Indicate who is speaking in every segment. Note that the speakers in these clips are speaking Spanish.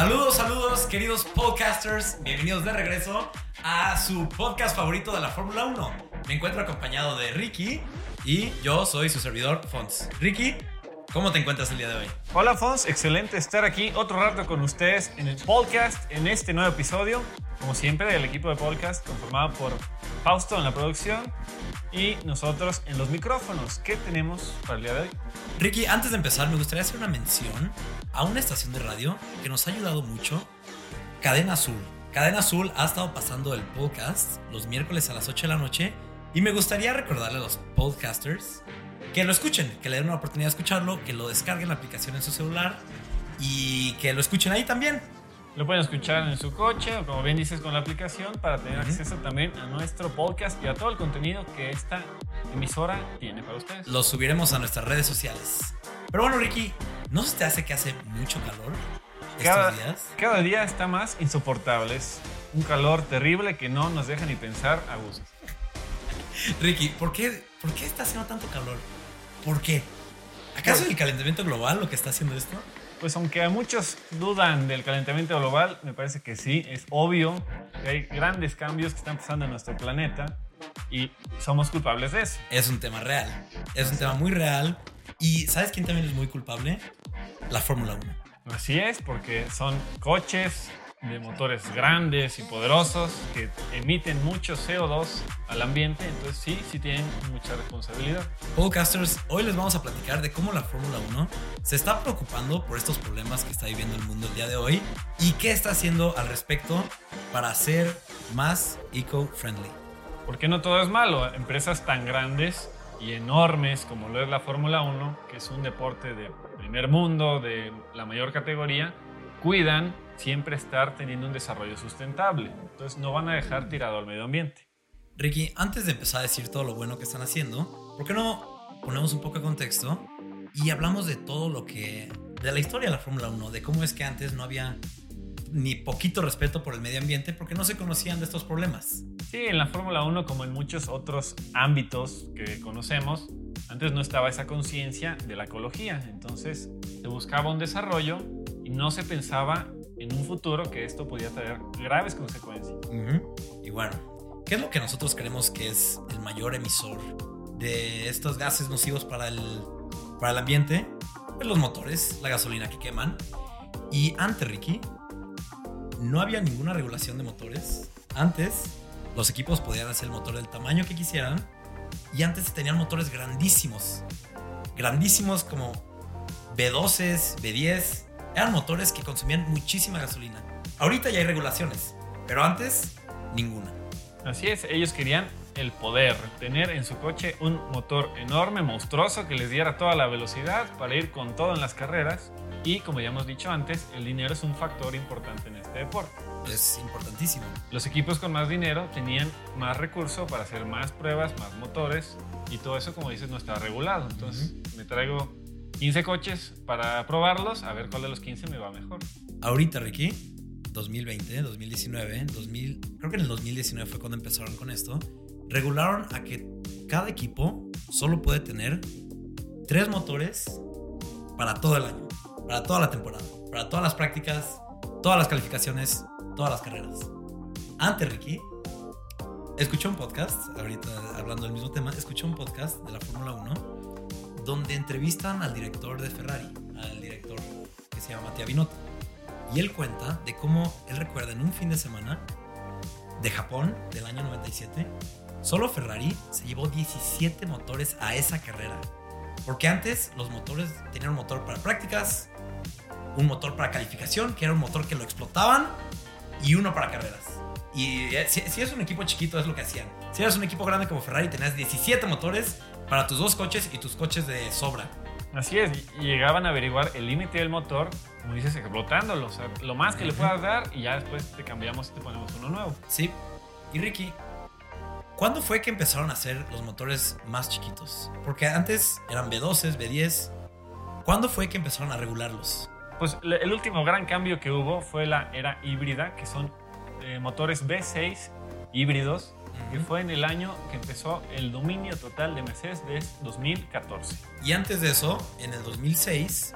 Speaker 1: Saludos, saludos, queridos podcasters. Bienvenidos de regreso a su podcast favorito de la Fórmula 1. Me encuentro acompañado de Ricky y yo soy su servidor, Fons. Ricky, ¿cómo te encuentras el día de hoy?
Speaker 2: Hola Fons, excelente estar aquí otro rato con ustedes en el podcast, en este nuevo episodio. Como siempre, el equipo de podcast conformado por Fausto en la producción y nosotros en los micrófonos. ¿Qué tenemos para el día de hoy?
Speaker 1: Ricky, antes de empezar, me gustaría hacer una mención a una estación de radio que nos ha ayudado mucho, Cadena Azul. Cadena Azul ha estado pasando el podcast los miércoles a las 8 de la noche y me gustaría recordarle a los podcasters que lo escuchen, que le den una oportunidad de escucharlo, que lo descarguen la aplicación en su celular y que lo escuchen ahí también.
Speaker 2: Lo pueden escuchar en su coche o como bien dices con la aplicación para tener acceso también a nuestro podcast y a todo el contenido que esta emisora tiene para ustedes.
Speaker 1: Lo subiremos a nuestras redes sociales. Pero bueno, Ricky, ¿no se te hace que hace mucho calor estos
Speaker 2: Cada,
Speaker 1: días?
Speaker 2: cada día está más insoportable. Es un calor terrible que no nos deja ni pensar a gusto.
Speaker 1: Ricky, ¿por qué, ¿por qué está haciendo tanto calor? ¿Por qué? ¿Acaso el calentamiento global lo que está haciendo esto?
Speaker 2: Pues aunque muchos dudan del calentamiento global, me parece que sí, es obvio que hay grandes cambios que están pasando en nuestro planeta y somos culpables de eso.
Speaker 1: Es un tema real. Es un tema muy real. ¿Y sabes quién también es muy culpable? La Fórmula 1.
Speaker 2: Así es, porque son coches de motores grandes y poderosos que emiten mucho CO2 al ambiente, entonces sí, sí tienen mucha responsabilidad.
Speaker 1: Podcasters, hoy les vamos a platicar de cómo la Fórmula 1 se está preocupando por estos problemas que está viviendo el mundo el día de hoy y qué está haciendo al respecto para ser más eco-friendly.
Speaker 2: Porque no todo es malo, empresas tan grandes y enormes como lo es la Fórmula 1, que es un deporte de primer mundo, de la mayor categoría, cuidan siempre estar teniendo un desarrollo sustentable. Entonces no van a dejar tirado al medio ambiente.
Speaker 1: Ricky, antes de empezar a decir todo lo bueno que están haciendo, ¿por qué no ponemos un poco de contexto y hablamos de todo lo que... de la historia de la Fórmula 1, de cómo es que antes no había ni poquito respeto por el medio ambiente porque no se conocían de estos problemas.
Speaker 2: Sí, en la Fórmula 1, como en muchos otros ámbitos que conocemos, antes no estaba esa conciencia de la ecología. Entonces se buscaba un desarrollo y no se pensaba en un futuro que esto podía traer graves consecuencias.
Speaker 1: Ujú. Y bueno, ¿qué es lo que nosotros creemos que es el mayor emisor de estos gases nocivos para el, para el ambiente? Pues los motores, la gasolina que queman. Y antes, Ricky, no había ninguna regulación de motores. Antes, los equipos podían hacer el motor del tamaño que quisieran. Y antes tenían motores grandísimos. Grandísimos como B12, B10. Eran motores que consumían muchísima gasolina. Ahorita ya hay regulaciones, pero antes, ninguna.
Speaker 2: Así es, ellos querían el poder, tener en su coche un motor enorme, monstruoso, que les diera toda la velocidad para ir con todo en las carreras. Y como ya hemos dicho antes, el dinero es un factor importante en este deporte.
Speaker 1: Es importantísimo.
Speaker 2: Los equipos con más dinero tenían más recurso para hacer más pruebas, más motores y todo eso, como dices, no estaba regulado. Entonces me traigo 15 coches para probarlos, a ver cuál de los 15 me va mejor.
Speaker 1: Ahorita, Ricky, 2020, 2019, 2000, creo que en el 2019 fue cuando empezaron con esto, regularon a que cada equipo solo puede tener tres motores para todo el año, para toda la temporada, para todas las prácticas, todas las calificaciones, todas las carreras. Antes, Ricky, escuché un podcast, ahorita hablando del mismo tema, escuché un podcast de la Fórmula 1 donde entrevistan al director de Ferrari, al director que se llama Mattia Binotto. Y él cuenta de cómo él recuerda en un fin de semana de Japón del año 97, solo Ferrari se llevó 17 motores a esa carrera. Porque antes los motores tenían un motor para prácticas, un motor para calificación, que era un motor que lo explotaban, y uno para carreras. Y eh, si, si es un equipo chiquito es lo que hacían. Si eres un equipo grande como Ferrari, tenías 17 motores para tus dos coches y tus coches de sobra.
Speaker 2: Así es, y llegaban a averiguar el límite del motor, como dices, explotándolo. O sea, lo más que le puedas dar y ya después te cambiamos y te ponemos uno nuevo.
Speaker 1: Sí. Y Ricky, ¿cuándo fue que empezaron a hacer los motores más chiquitos? Porque antes eran B12, B10. ¿Cuándo fue que empezaron a regularlos?
Speaker 2: Pues el último gran cambio que hubo fue la era híbrida, que son eh, motores V6 híbridos, que fue en el año que empezó el dominio total de Mercedes desde 2014.
Speaker 1: Y antes de eso, en el 2006,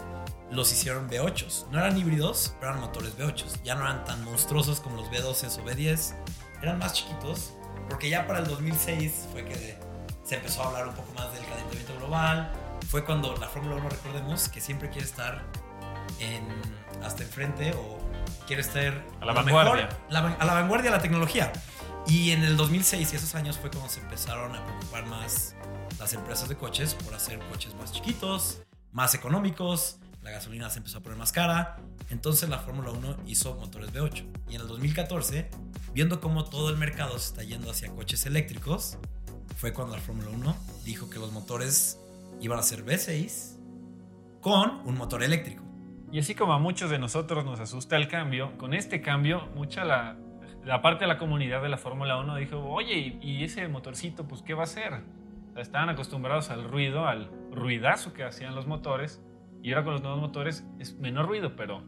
Speaker 1: los hicieron V8s. No eran híbridos, pero eran motores V8s. Ya no eran tan monstruosos como los V12s o V10. Eran más chiquitos, porque ya para el 2006 fue que se empezó a hablar un poco más del calentamiento global. Fue cuando la Fórmula 1, recordemos, que siempre quiere estar en, hasta enfrente o quiere estar
Speaker 2: a la vanguardia.
Speaker 1: a la vanguardia de la tecnología. Y en el 2006 y esos años fue cuando se empezaron a preocupar más las empresas de coches por hacer coches más chiquitos, más económicos, la gasolina se empezó a poner más cara, entonces la Fórmula 1 hizo motores V8. Y en el 2014, viendo cómo todo el mercado se está yendo hacia coches eléctricos, fue cuando la Fórmula 1 dijo que los motores iban a ser V6 con un motor eléctrico.
Speaker 2: Y así como a muchos de nosotros nos asusta el cambio, con este cambio, mucha la, la parte de la comunidad de la Fórmula 1 dijo, oye, ¿y ese motorcito, pues qué va a hacer? estaban acostumbrados al ruido, al ruidazo que hacían los motores, y ahora con los nuevos motores es menor ruido, pero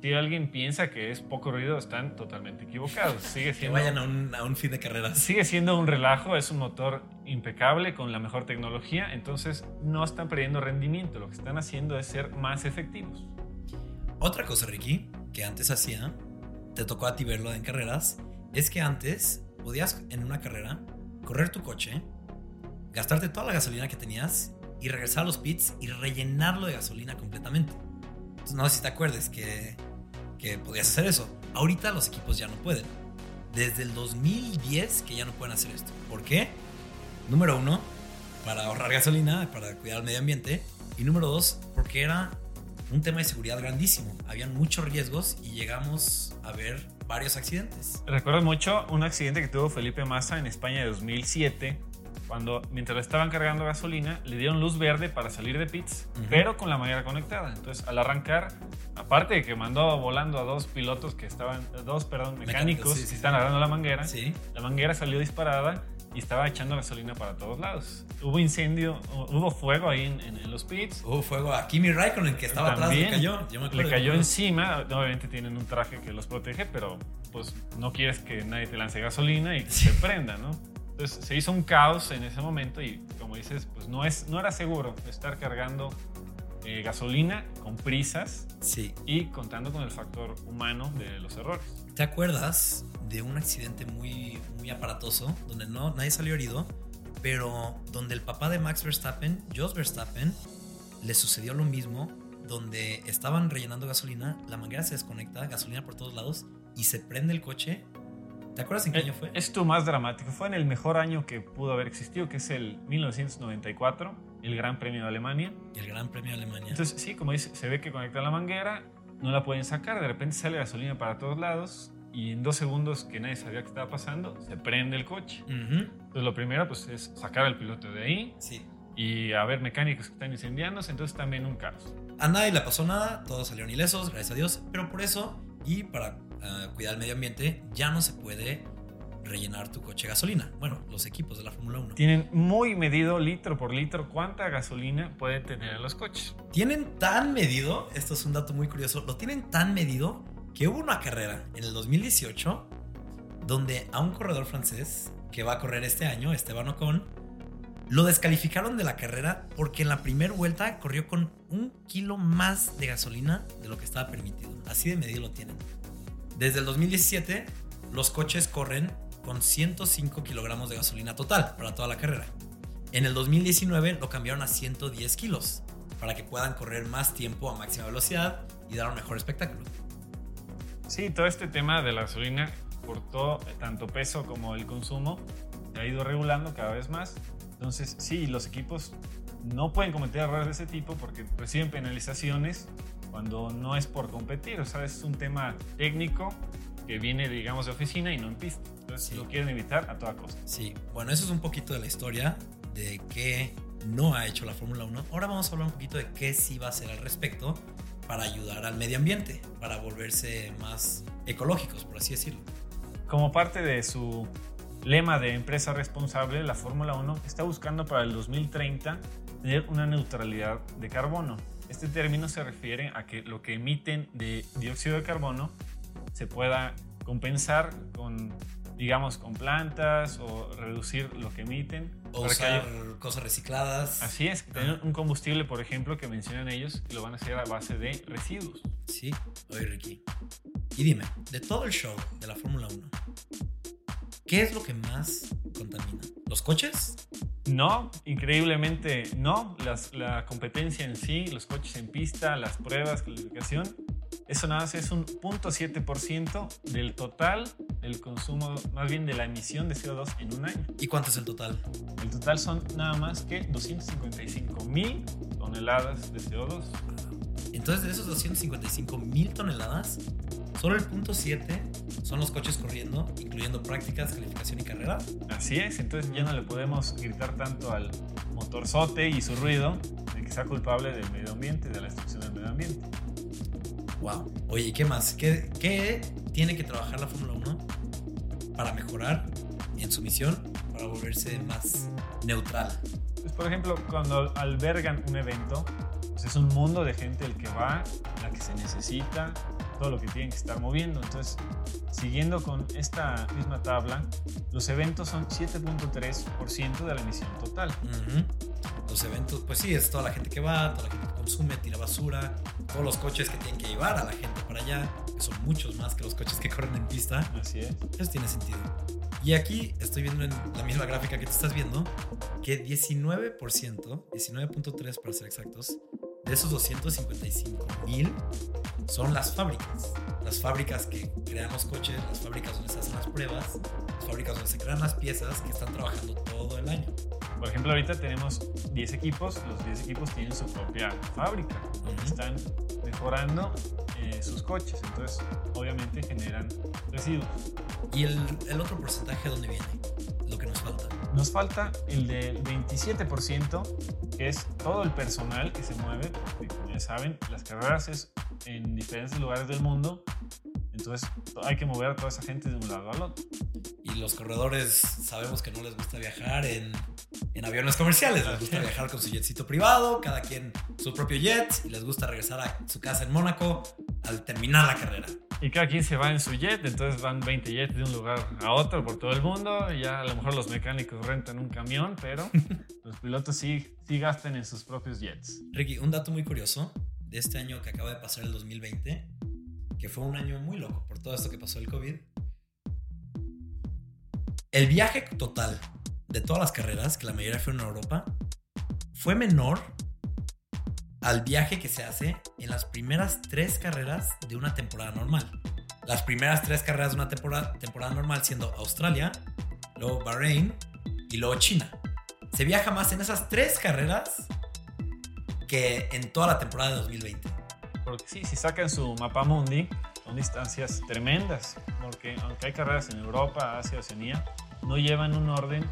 Speaker 2: si alguien piensa que es poco ruido, están totalmente equivocados. Sigue siendo,
Speaker 1: que vayan a un, a un, fin de carrera.
Speaker 2: Sigue siendo un relajo, es un motor impecable con la mejor tecnología, entonces no están perdiendo rendimiento, lo que están haciendo es ser más efectivos.
Speaker 1: Otra cosa, Ricky, que antes hacía, te tocó a ti verlo en carreras, es que antes podías en una carrera correr tu coche gastarte toda la gasolina que tenías y regresar a los pits y rellenarlo de gasolina completamente. no sé si te acuerdes que, que podías hacer eso. Ahorita los equipos ya no pueden. Desde el 2010 que ya no pueden hacer esto. ¿Por qué? Número uno, para ahorrar gasolina, para cuidar el medio ambiente. Y número dos, porque era un tema de seguridad grandísimo. Habían muchos riesgos y llegamos a ver varios accidentes.
Speaker 2: Recuerdo mucho un accidente que tuvo Felipe Massa en España de 2007 cuando mientras estaban cargando gasolina, le dieron luz verde para salir de pits, pero con la manguera conectada. Entonces, al arrancar, aparte de que mandó volando a dos pilotos que estaban, dos, perdón, mecánicos, que están agarrando la manguera, la manguera salió disparada y estaba echando gasolina para todos lados. Hubo incendio, hubo fuego ahí en, los pits.
Speaker 1: Hubo fuego a Kimi Raikkonen que estaba atrás, le cayó.
Speaker 2: le cayó encima. Obviamente tienen un traje que los protege, pero pues no quieres que nadie te lance gasolina y que se prenda, ¿no? Entonces se hizo un caos en ese momento y como dices, pues no, es, no era seguro estar cargando eh, gasolina con prisas
Speaker 1: sí.
Speaker 2: y contando con el factor humano de los errores.
Speaker 1: ¿Te acuerdas de un accidente muy, muy aparatoso donde no, nadie salió herido, pero donde el papá de Max Verstappen, Jos Verstappen, le sucedió lo mismo, donde estaban rellenando gasolina, la manguera se desconecta, gasolina por todos lados y se prende el coche ¿Te acuerdas en qué
Speaker 2: eh,
Speaker 1: año fue?
Speaker 2: Esto más dramático. Fue en el mejor año que pudo haber existido, que es el 1994, el Gran Premio de Alemania.
Speaker 1: El Gran Premio de Alemania.
Speaker 2: Entonces, sí, como dice, se ve que conecta la manguera, no la pueden sacar, de repente sale gasolina para todos lados y en dos segundos que nadie sabía qué estaba pasando, se prende el coche. Entonces, lo primero pues, es sacar al piloto de ahí.
Speaker 1: Sí.
Speaker 2: Y a ver mecánicos que están incendiándose, entonces también un caos.
Speaker 1: A nadie le pasó nada, todos salieron ilesos, gracias a Dios, pero por eso y para cuidar el medio ambiente, ya no se puede rellenar tu coche de gasolina. Bueno, los equipos de la Fórmula 1.
Speaker 2: Tienen muy medido litro por litro cuánta gasolina pueden tener los coches.
Speaker 1: Tienen tan medido, esto es un dato muy curioso, lo tienen tan medido que hubo una carrera en el 2018 donde a un corredor francés que va a correr este año, Esteban Ocon, lo descalificaron de la carrera porque en la primera vuelta corrió con un kilo más de gasolina de lo que estaba permitido. Así de medido lo tienen. Desde el 2017, los coches corren con 105 kilogramos de gasolina total para toda la carrera. En el 2019 lo cambiaron a 110 kilos para que puedan correr más tiempo a máxima velocidad y dar un mejor espectáculo.
Speaker 2: Sí, todo este tema de la gasolina, por todo, tanto peso como el consumo, se ha ido regulando cada vez más. Entonces, sí, los equipos no pueden cometer errores de ese tipo porque reciben penalizaciones cuando no es por competir, o sea, es un tema técnico que viene, digamos, de oficina y no en pista. Entonces lo quieren evitar a toda costa.
Speaker 1: Sí, bueno, eso es un poquito de la historia de qué no ha hecho la Fórmula 1. Ahora vamos a hablar un poquito de qué sí va a hacer al respecto para ayudar al medio ambiente, para volverse más ecológicos, por así decirlo.
Speaker 2: Como parte de su lema de empresa responsable, la Fórmula 1 está buscando para el 2030 tener una neutralidad de carbono. Este término se refiere a que lo que emiten de dióxido de carbono se pueda compensar con digamos, con plantas o reducir lo que emiten.
Speaker 1: O
Speaker 2: para que
Speaker 1: usar
Speaker 2: haya-
Speaker 1: cosas recicladas.
Speaker 2: Así es, tener un combustible, por ejemplo, que mencionan ellos, que lo van a hacer a base de residuos.
Speaker 1: Sí, oye Ricky. Y dime, de todo el show de la Fórmula 1, ¿qué es lo que más contamina? ¿Los coches?
Speaker 2: No, increíblemente no. Las- la competencia en sí, los coches en pista, las pruebas, calificación, eso nada más es un 0.7% del total del consumo, más bien de la emisión de CO2 en un año.
Speaker 1: ¿Y cuánto es el total?
Speaker 2: El total son nada más que 255 mil toneladas de CO2.
Speaker 1: Entonces, de esos 255 mil toneladas, solo el punto 7 son los coches corriendo, incluyendo prácticas, calificación y carrera.
Speaker 2: Así es, entonces ya no le podemos gritar tanto al motorzote y su ruido de que sea culpable del medio ambiente, de la destrucción del medio ambiente.
Speaker 1: Wow. Oye, ¿y qué más? ¿Qué, qué tiene que trabajar la Fórmula 1 para mejorar en su misión, para volverse más neutral?
Speaker 2: Pues, por ejemplo, cuando albergan un evento, pues es un mundo de gente el que va, la que se necesita, todo lo que tienen que estar moviendo. Entonces, siguiendo con esta misma tabla, los eventos son 7.3% de la emisión total.
Speaker 1: Ujú. Los eventos, pues sí, es toda la gente que va, toda la gente consume, tira basura, todos los coches que tienen que llevar a la gente para allá, que son muchos más que los coches que corren en pista.
Speaker 2: Así es.
Speaker 1: Eso tiene sentido. Y aquí estoy viendo en la misma gráfica que te estás viendo que 19%, 19.3 para ser exactos, de esos 255 mil son las fábricas. Las fábricas que crean los coches, las fábricas donde se hacen las pruebas, las fábricas donde se crean las piezas que están trabajando todo el año.
Speaker 2: Por ejemplo, ahorita tenemos 10 equipos, los 10 equipos tienen su propia fábrica, donde están mejorando eh, sus coches, entonces obviamente generan residuos.
Speaker 1: ¿Y el, el otro porcentaje dónde viene? Lo que nos falta.
Speaker 2: Nos falta el del 27%, que es todo el personal que se mueve, porque como ya saben, las carreras es en diferentes lugares del mundo, entonces hay que mover a toda esa gente de un lado al otro.
Speaker 1: Y los corredores sabemos que no les gusta viajar en, en aviones comerciales, les gusta viajar con su jetcito privado, cada quien su propio jet, y les gusta regresar a su casa en Mónaco al terminar la carrera.
Speaker 2: Y cada quien se va en su jet, entonces van 20 jets de un lugar a otro por todo el mundo. Y ya a lo mejor los mecánicos rentan un camión, pero los pilotos sí, sí gastan en sus propios jets.
Speaker 1: Ricky, un dato muy curioso de este año que acaba de pasar el 2020, que fue un año muy loco por todo esto que pasó el COVID. El viaje total de todas las carreras, que la mayoría fueron a Europa, fue menor al viaje que se hace en las primeras tres carreras de una temporada normal. Las primeras tres carreras de una temporada, normal siendo Australia, luego Bahrein y luego China. Se viaja más en esas tres carreras que en toda la temporada de 2020.
Speaker 2: Porque sí, si sacan su mapa mundi, son distancias tremendas. Porque aunque hay carreras en Europa, Asia, Oceanía, no llevan un orden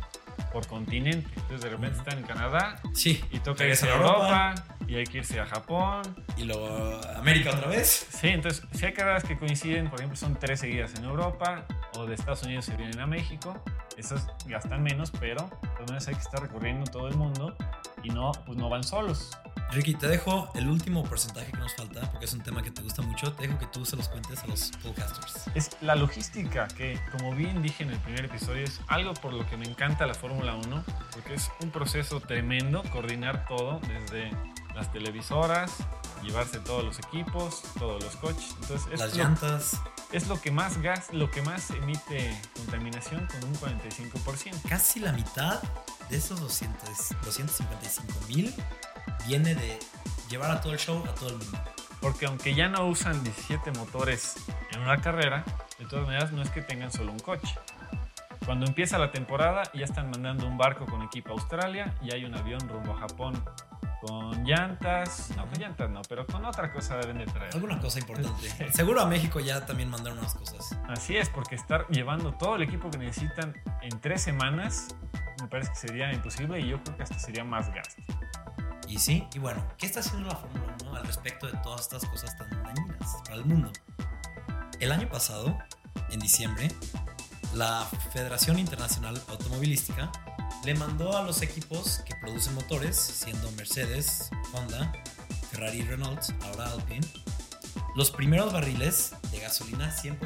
Speaker 2: por continente. Entonces de repente están en Canadá
Speaker 1: Sí,
Speaker 2: y toca irse a
Speaker 1: a
Speaker 2: Europa, y hay que irse a Japón.
Speaker 1: y luego América otra vez.
Speaker 2: Sí, entonces si hay carreras que coinciden, por ejemplo, son tres seguidas en Europa o de Estados Unidos se vienen a México. Esas gastan menos, pero de todas maneras hay que estar recorriendo todo el mundo y no, pues no van solos.
Speaker 1: Ricky, te dejo el último porcentaje que nos falta, porque es un tema que te gusta mucho. Te dejo que tú se los cuentes a los podcasters.
Speaker 2: Es la logística, que como bien dije en el primer episodio, es algo por lo que me encanta la Fórmula 1, porque es un proceso tremendo coordinar todo, desde las televisoras, llevarse todos los equipos, todos los coches. Entonces, es
Speaker 1: Las
Speaker 2: lo-
Speaker 1: llantas,
Speaker 2: es lo que más gas, lo que más emite contaminación con un 45%.
Speaker 1: casi la mitad de esos 200, 255 mil viene de llevar a todo el show a todo el mundo.
Speaker 2: Porque aunque ya no usan 17 motores en una carrera, de todas maneras no es que tengan solo un coche. Cuando empieza la temporada ya están mandando un barco con equipo a Australia y hay un avión rumbo a Japón con llantas, no con llantas no, pero con otra cosa deben de traer.
Speaker 1: Alguna cosa importante. Seguro a México ya también mandaron unas cosas.
Speaker 2: Así es, porque estar llevando todo el equipo que necesitan en tres semanas me parece que sería imposible y yo creo que hasta sería más gasto.
Speaker 1: Y sí, y bueno, ¿qué está haciendo la Fórmula 1 al respecto de todas estas cosas tan dañinas para el mundo? El año pasado, en diciembre, la Federación Internacional Automovilística le mandó a los equipos que producen motores, siendo Mercedes, Honda, Ferrari y Renault, ahora Alpine, los primeros barriles de gasolina 100%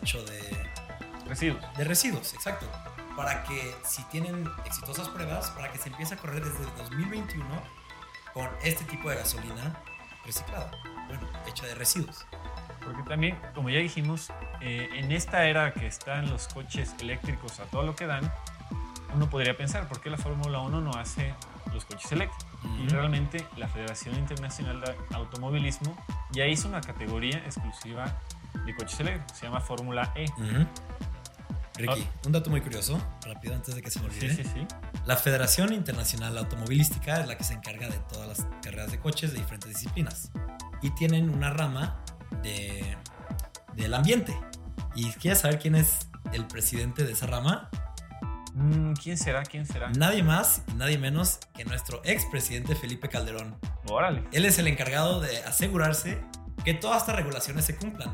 Speaker 1: hecho de
Speaker 2: residuos.
Speaker 1: De residuos, exacto. Para que si tienen exitosas pruebas, para que se empiece a correr desde 2021 con este tipo de gasolina reciclada, bueno, hecha de residuos.
Speaker 2: Porque también, como ya dijimos, eh, en esta era que están los coches eléctricos a todo lo que dan, uno podría pensar, ¿por qué la Fórmula 1 no hace los coches eléctricos? Y realmente la Federación Internacional de Automovilismo ya hizo una categoría exclusiva de coches eléctricos, se llama Fórmula E.
Speaker 1: Ricky, un dato muy curioso, rápido antes de que se me olvide.
Speaker 2: Sí, sí, sí.
Speaker 1: La Federación Internacional Automovilística es la que se encarga de todas las carreras de coches de diferentes disciplinas. Y tienen una rama de, del ambiente. ¿Y quieres saber quién es el presidente de esa rama?
Speaker 2: Mm, ¿Quién será? ¿Quién será?
Speaker 1: Nadie más y nadie menos que nuestro expresidente Felipe Calderón.
Speaker 2: Órale.
Speaker 1: Él es el encargado de asegurarse que todas estas regulaciones se cumplan.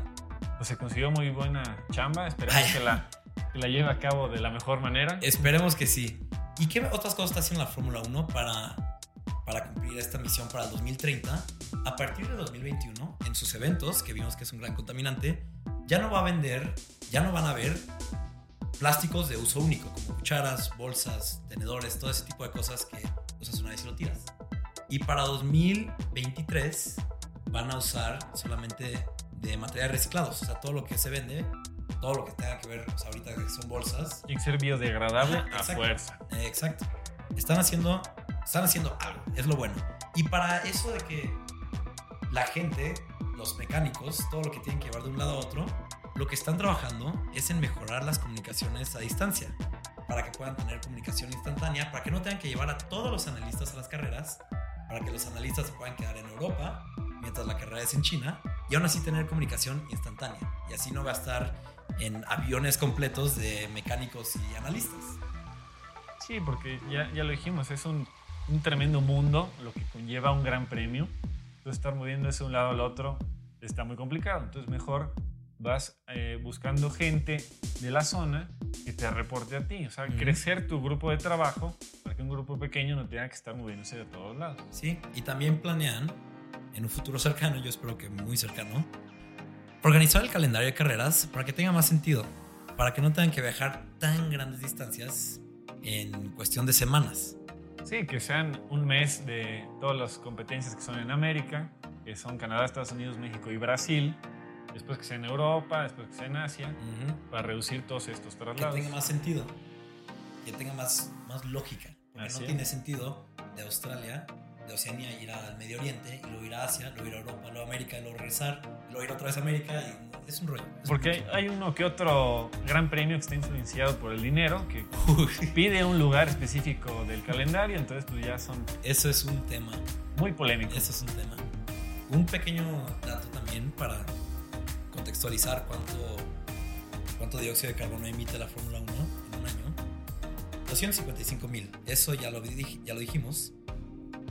Speaker 2: Pues se consiguió muy buena chamba. Esperemos
Speaker 1: Ay.
Speaker 2: que la, la lleve a cabo de la mejor manera.
Speaker 1: Esperemos que sí. ¿Y qué otras cosas está haciendo la Fórmula 1 para, para cumplir esta misión para el 2030? A partir de 2021, en sus eventos, que vimos que es un gran contaminante, ya no va a vender, ya no van a haber plásticos de uso único, como cucharas, bolsas, tenedores, todo ese tipo de cosas que usas una vez y lo tiras. Y para 2023 van a usar solamente de materiales reciclados, o sea, todo lo que se vende, todo lo que tenga que ver, o sea, ahorita que son bolsas,
Speaker 2: que ser biodegradable
Speaker 1: Ajá,
Speaker 2: a
Speaker 1: exacto.
Speaker 2: fuerza.
Speaker 1: Exacto. Están haciendo, están haciendo algo, es lo bueno. Y para eso de que la gente, los mecánicos, todo lo que tienen que llevar de un lado a otro, lo que están trabajando es en mejorar las comunicaciones a distancia, para que puedan tener comunicación instantánea, para que no tengan que llevar a todos los analistas a las carreras, para que los analistas se puedan quedar en Europa mientras la carrera es en China, y aún así tener comunicación instantánea, y así no gastar en aviones completos de mecánicos y analistas.
Speaker 2: Sí, porque ya, ya lo dijimos, es un, un tremendo mundo lo que conlleva un gran premio. Entonces, estar moviéndose de un lado al otro está muy complicado. Entonces, mejor vas eh, buscando gente de la zona que te reporte a ti. O sea,
Speaker 1: Ujú.
Speaker 2: crecer tu grupo de trabajo para que un grupo pequeño no tenga que estar moviéndose de todos lados.
Speaker 1: Sí, y también planean, en un futuro cercano, yo espero que muy cercano, organizar el calendario de carreras para que tenga más sentido, para que no tengan que viajar tan grandes distancias en cuestión de semanas.
Speaker 2: Sí, que sean un mes de todas las competencias que son en América, que son Canadá, Estados Unidos, México y Brasil. Después que sea en Europa, después que sea en Asia, para reducir todos estos
Speaker 1: Que
Speaker 2: traslados.
Speaker 1: tenga más sentido, que tenga más, más lógica, porque
Speaker 2: Así
Speaker 1: no
Speaker 2: es.
Speaker 1: tiene sentido de Australia, de Oceanía ir al Medio Oriente, y luego ir a Asia, luego ir a Europa, luego a América, luego regresar, luego ir otra vez a América, y es un rollo. es
Speaker 2: Porque
Speaker 1: mucho.
Speaker 2: hay, hay uno que otro gran premio que está influenciado por el dinero, que pide un lugar específico del calendario, entonces pues ya son
Speaker 1: eso es un tema.
Speaker 2: muy polémicos.
Speaker 1: Ese es un tema. Un pequeño dato también para contextualizar cuánto, cuánto dióxido de carbono emite la Fórmula 1 en un año. 255 mil. Eso ya lo, ya lo dijimos.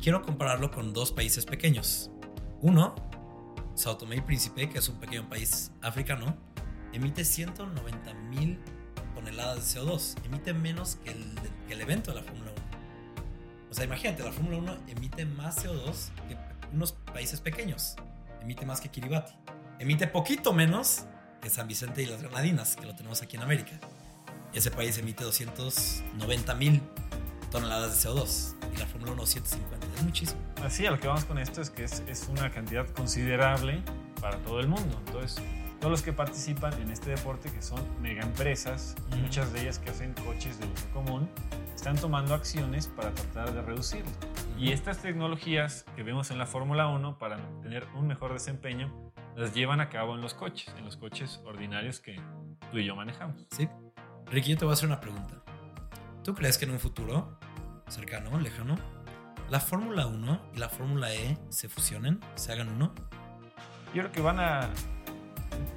Speaker 1: Quiero compararlo con dos países pequeños. Uno, Sao Tomé y Príncipe, que es un pequeño país africano, emite 190 mil toneladas de CO2. Emite menos que el, que el evento de la Fórmula 1. O sea, imagínate, la Fórmula 1 emite más CO2 que unos países pequeños. Emite más que Kiribati. Emite poquito menos que San Vicente y las Granadinas, que lo tenemos aquí en América. Ese país emite 290 mil toneladas de CO2 y la Fórmula 1 150. Es muchísimo.
Speaker 2: Así, a lo que vamos con esto es que es, es una cantidad considerable para todo el mundo. Entonces, todos los que participan en este deporte, que son mega empresas,
Speaker 1: Ujú.
Speaker 2: muchas de ellas que hacen coches de uso común, están tomando acciones para tratar de reducirlo. Y estas tecnologías que vemos en la Fórmula 1 para tener un mejor desempeño, las llevan a cabo en los coches, en los coches ordinarios que tú y yo manejamos.
Speaker 1: Sí. Ricky, yo te voy a hacer una pregunta. ¿Tú crees que en un futuro cercano, lejano, la Fórmula 1 y la Fórmula E se fusionen, se hagan uno?
Speaker 2: Yo creo que van a,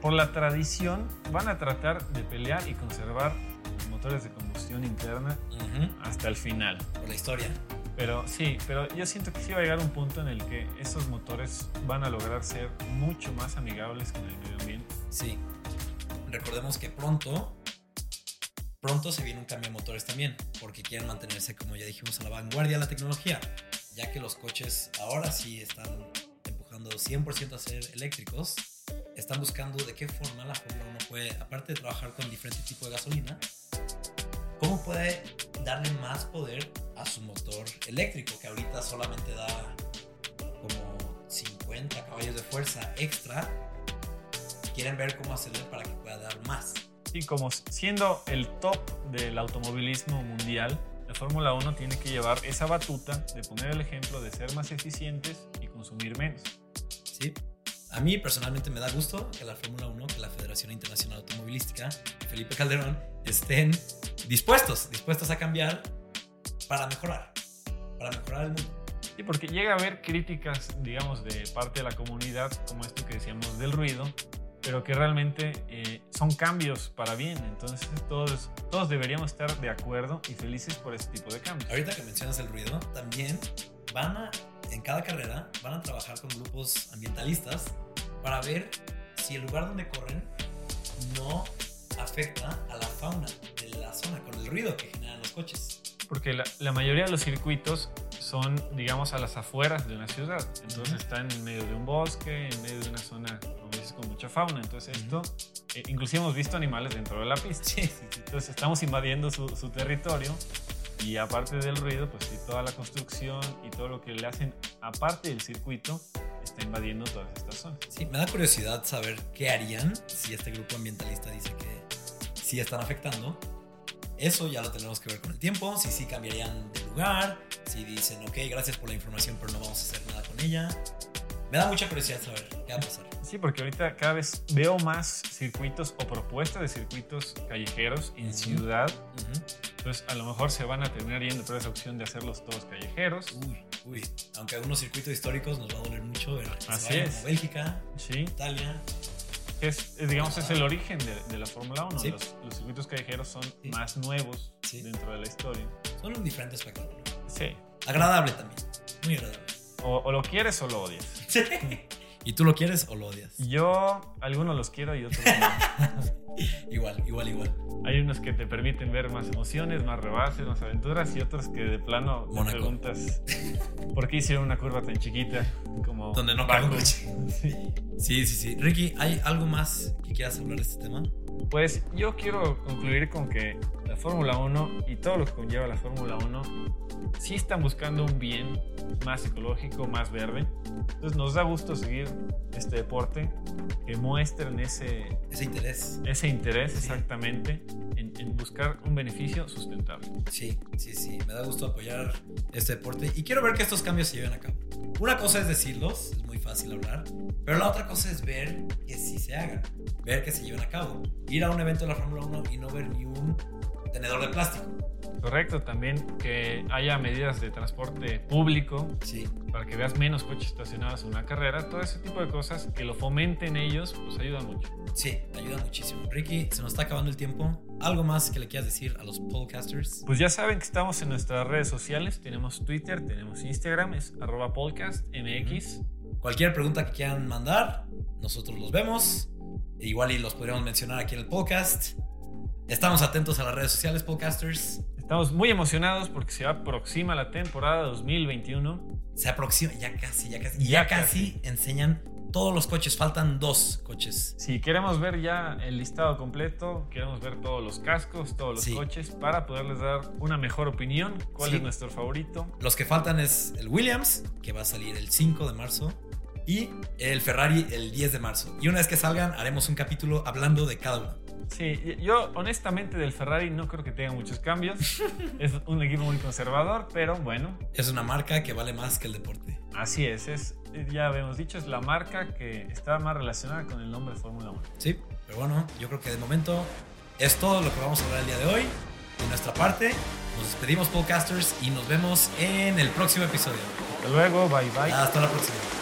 Speaker 2: por la tradición, van a tratar de pelear y conservar los motores de combustión interna
Speaker 1: Ujú.
Speaker 2: hasta el final.
Speaker 1: Por la historia.
Speaker 2: Pero sí, pero yo siento que sí va a llegar un punto en el que esos motores van a lograr ser mucho más amigables con el medio ambiente.
Speaker 1: Sí. Recordemos que pronto, pronto se viene un cambio de motores también, porque quieren mantenerse, como ya dijimos, a la vanguardia de la tecnología, ya que los coches ahora sí están empujando 100% a ser eléctricos. están buscando de qué forma la Fórmula 1 puede, aparte de trabajar con diferentes tipos de gasolina, cómo puede darle más poder a su motor eléctrico, que ahorita solamente da como 50 caballos de fuerza extra. Quieren ver cómo hacerle para que pueda dar más.
Speaker 2: Y como siendo el top del automovilismo mundial, la Fórmula 1 tiene que llevar esa batuta de poner el ejemplo de ser más eficientes y consumir menos.
Speaker 1: Sí. A mí personalmente me da gusto que la Fórmula 1, que la Federación Internacional Automovilística, Felipe Calderón, estén dispuestos, dispuestos a cambiar para mejorar, para mejorar el mundo.
Speaker 2: Sí, porque llega a haber críticas, digamos, de parte de la comunidad, como esto que decíamos del ruido, pero que realmente eh, son cambios para bien. Entonces todos, todos deberíamos estar de acuerdo y felices por ese tipo de cambios.
Speaker 1: Ahorita que mencionas el ruido, también van a, en cada carrera, van a trabajar con grupos ambientalistas para ver si el lugar donde corren no afecta a la fauna de la zona con el ruido que generan los coches.
Speaker 2: Porque la, la mayoría de los circuitos son, digamos, a las afueras de una ciudad. Entonces están en medio de un bosque, en medio de una zona, con mucha fauna. Entonces esto, eh, inclusive hemos visto animales dentro de la pista.
Speaker 1: Sí, sí, sí.
Speaker 2: Entonces estamos invadiendo su, su territorio y aparte del ruido, pues sí, toda la construcción y todo lo que le hacen aparte del circuito está invadiendo todas estas zonas.
Speaker 1: Sí, me da curiosidad saber qué harían si este grupo ambientalista dice que sí están afectando. Eso ya lo tenemos que ver con el tiempo, si sí cambiarían de lugar, si dicen, ok, gracias por la información, pero no vamos a hacer nada con ella. Me da mucha curiosidad saber qué va a pasar.
Speaker 2: Sí, porque ahorita cada vez veo más circuitos o propuestas de circuitos callejeros en ciudad.
Speaker 1: Ujú.
Speaker 2: Entonces a lo mejor se van a terminar yendo por esa opción de hacerlos todos callejeros.
Speaker 1: Uy, uy. Aunque algunos circuitos históricos nos va a doler mucho ver
Speaker 2: Así es.
Speaker 1: como Bélgica,
Speaker 2: Sí,
Speaker 1: Italia.
Speaker 2: Es, es, digamos, es el origen de, de la Fórmula 1.
Speaker 1: Sí.
Speaker 2: Los, los circuitos callejeros son
Speaker 1: Sí.
Speaker 2: más nuevos
Speaker 1: Sí.
Speaker 2: dentro de la historia.
Speaker 1: Son un diferente espectáculo.
Speaker 2: Sí.
Speaker 1: Agradable también. Muy agradable.
Speaker 2: O, o lo quieres o lo odias.
Speaker 1: ¿Y tú lo quieres o lo odias?
Speaker 2: Yo, algunos los quiero y otros no.
Speaker 1: Igual, igual, igual.
Speaker 2: Hay unos que te permiten ver más emociones, más rebases, más aventuras y otros que de plano te preguntas por qué hicieron una curva tan chiquita como
Speaker 1: Donde no cabe.
Speaker 2: Sí,
Speaker 1: sí, sí. Ricky, ¿hay algo más que quieras hablar de este tema?
Speaker 2: Pues yo quiero concluir con que la Fórmula 1 y todo lo que conlleva la Fórmula 1 sí están buscando un bien más ecológico, más verde. Entonces nos da gusto seguir este deporte que muestren ese,
Speaker 1: Ese interés.
Speaker 2: ese interés
Speaker 1: Sí.
Speaker 2: exactamente en, en buscar un beneficio sustentable.
Speaker 1: Sí, sí, sí. Me da gusto apoyar este deporte y quiero ver que estos cambios se lleven a cabo. Una cosa es decirlos, es muy fácil hablar, pero la otra cosa es ver que sí se hagan, ver que se lleven a cabo. Ir a un evento de la Fórmula 1 y no ver ni un tenedor de plástico.
Speaker 2: Correcto, también que haya medidas de transporte público
Speaker 1: Sí,
Speaker 2: para que veas menos coches estacionados en una carrera, todo ese tipo de cosas que lo fomenten ellos, pues ayuda mucho.
Speaker 1: sí, ayuda muchísimo. Ricky, se nos está acabando el tiempo. ¿Algo más que le quieras decir a los podcasters?
Speaker 2: Pues ya saben que estamos en nuestras redes sociales, tenemos Twitter, tenemos Instagram, es arroba podcastmx.
Speaker 1: Cualquier pregunta que quieran mandar, nosotros los vemos. Igual y los podríamos mencionar aquí en el podcast. Estamos atentos a las redes sociales, podcasters.
Speaker 2: Estamos muy emocionados porque se aproxima la temporada 2021.
Speaker 1: Se aproxima, ya casi, ya casi.
Speaker 2: Ya
Speaker 1: Ya, casi enseñan todos los coches. Faltan dos coches.
Speaker 2: Si queremos ver ya el listado completo, queremos ver todos los cascos, todos los
Speaker 1: Sí.
Speaker 2: coches, para poderles dar una mejor opinión, cuál
Speaker 1: Sí.
Speaker 2: es nuestro favorito.
Speaker 1: Los que faltan es el Williams, que va a salir el 5 de marzo. Y el Ferrari el 10 de marzo. Y una vez que salgan, haremos un capítulo hablando de cada uno.
Speaker 2: Sí, yo honestamente del Ferrari no creo que tenga muchos cambios. es un equipo muy conservador, pero bueno,
Speaker 1: Es una marca que vale más que el deporte.
Speaker 2: así es. es ya habíamos dicho, es la marca que está más relacionada con el nombre de Fórmula 1.
Speaker 1: Sí, pero bueno, yo creo que de momento es todo lo que vamos a hablar el día de hoy. De nuestra parte, nos despedimos, podcasters, y nos vemos en el próximo episodio.
Speaker 2: Hasta luego, bye bye.
Speaker 1: Hasta la próxima.